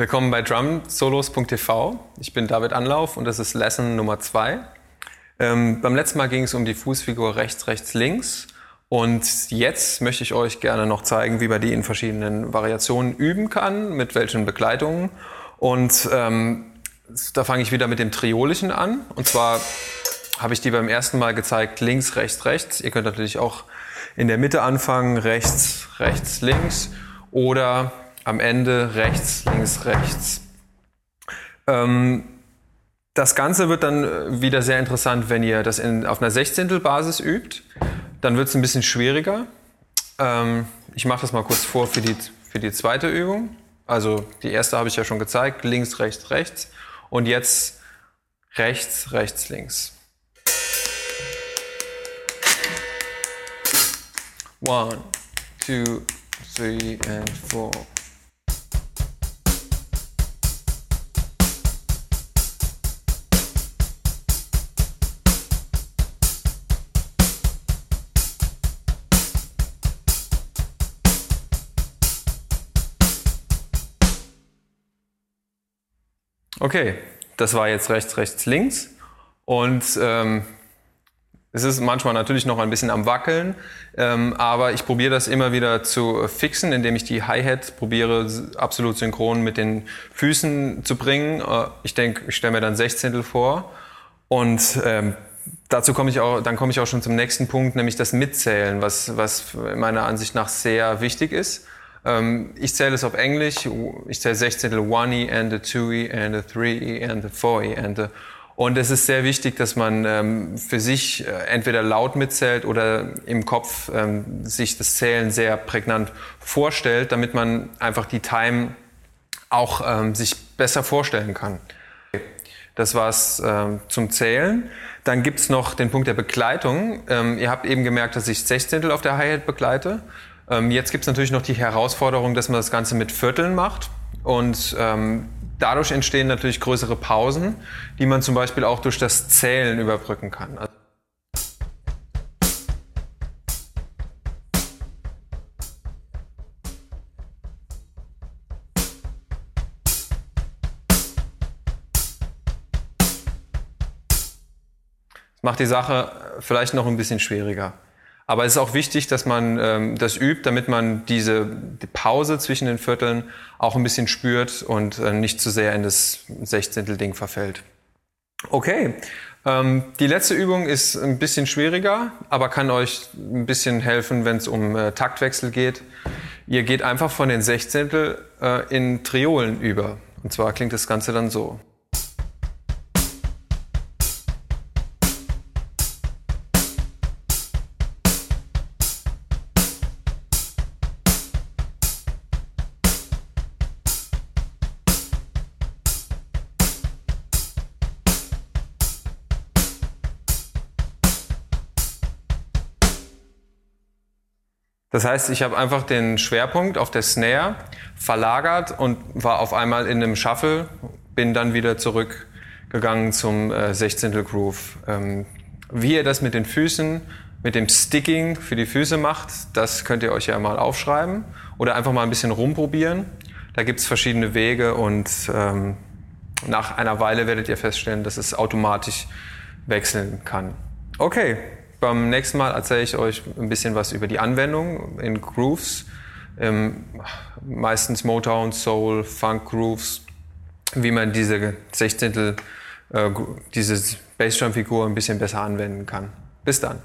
Willkommen bei drumsolos.tv. Ich bin David Anlauf und das ist Lesson Nummer 2. Ähm, beim letzten Mal ging es um die Fußfigur rechts, rechts, links. Und jetzt möchte ich euch gerne noch zeigen, wie man die in verschiedenen Variationen üben kann, mit welchen Begleitungen. Und ähm, da fange ich wieder mit dem Triolischen an. Und zwar habe ich die beim ersten Mal gezeigt, links, rechts, rechts. Ihr könnt natürlich auch in der Mitte anfangen, rechts, rechts, links. Oder am Ende rechts, links, rechts. Ähm, das Ganze wird dann wieder sehr interessant, wenn ihr das in, auf einer Sechzehntelbasis übt. Dann wird es ein bisschen schwieriger. Ähm, ich mache das mal kurz vor für die, für die zweite Übung. Also die erste habe ich ja schon gezeigt, links, rechts, rechts. Und jetzt rechts, rechts, links. One, two, three and four. Okay, das war jetzt rechts, rechts, links. Und ähm, es ist manchmal natürlich noch ein bisschen am Wackeln, ähm, aber ich probiere das immer wieder zu fixen, indem ich die Hi-Hat probiere absolut synchron mit den Füßen zu bringen. Äh, ich denke, ich stelle mir dann Sechzehntel vor und ähm, dazu komme ich auch, dann komme ich auch schon zum nächsten Punkt, nämlich das Mitzählen, was, was meiner Ansicht nach sehr wichtig ist. Ähm, ich zähle es auf Englisch. Ich zähle Sechzehntel one E and a two E and a three E and a four E and a und es ist sehr wichtig, dass man ähm, für sich äh, entweder laut mitzählt oder im Kopf ähm, sich das Zählen sehr prägnant vorstellt, damit man einfach die Time auch ähm, sich besser vorstellen kann. Das war's ähm, zum Zählen. Dann gibt's noch den Punkt der Begleitung. Ähm, ihr habt eben gemerkt, dass ich Sechzehntel auf der Hi-Hat begleite. Ähm, jetzt gibt es natürlich noch die Herausforderung, dass man das Ganze mit Vierteln macht. Und ähm, dadurch entstehen natürlich größere Pausen, die man zum Beispiel auch durch das Zählen überbrücken kann. Also macht die Sache vielleicht noch ein bisschen schwieriger. Aber es ist auch wichtig, dass man ähm, das übt, damit man diese die Pause zwischen den Vierteln auch ein bisschen spürt und äh, nicht zu sehr in das Sechzehntel-Ding verfällt. Okay, ähm, die letzte Übung ist ein bisschen schwieriger, aber kann euch ein bisschen helfen, wenn es um äh, Taktwechsel geht. Ihr geht einfach von den Sechzehntel äh, in Triolen über. Und zwar klingt das Ganze dann so. Das heißt, ich habe einfach den Schwerpunkt auf der Snare verlagert und war auf einmal in einem Shuffle, bin dann wieder zurückgegangen zum äh, 16. Groove. Ähm, wie ihr das mit den Füßen, mit dem Sticking für die Füße macht, das könnt ihr euch ja mal aufschreiben oder einfach mal ein bisschen rumprobieren. Da gibt's verschiedene Wege und ähm, nach einer Weile werdet ihr feststellen, dass es automatisch wechseln kann. Okay, beim nächsten Mal erzähle ich euch ein bisschen was über die Anwendung in Grooves. Ähm, meistens Motown, Soul, Funk Grooves, wie man diese Sechzehntel, äh, diese Bassdrum-Figur ein bisschen besser anwenden kann. Bis dann.